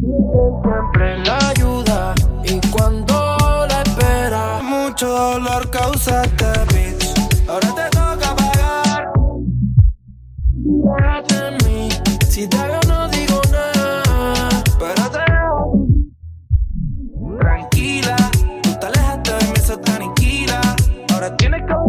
siempre la ayuda y cuando la espera mucho dolor causa este bitch. Ahora te toca pagar. Fíjate en mí. Si te veo no digo nada pero te dejo tranquila.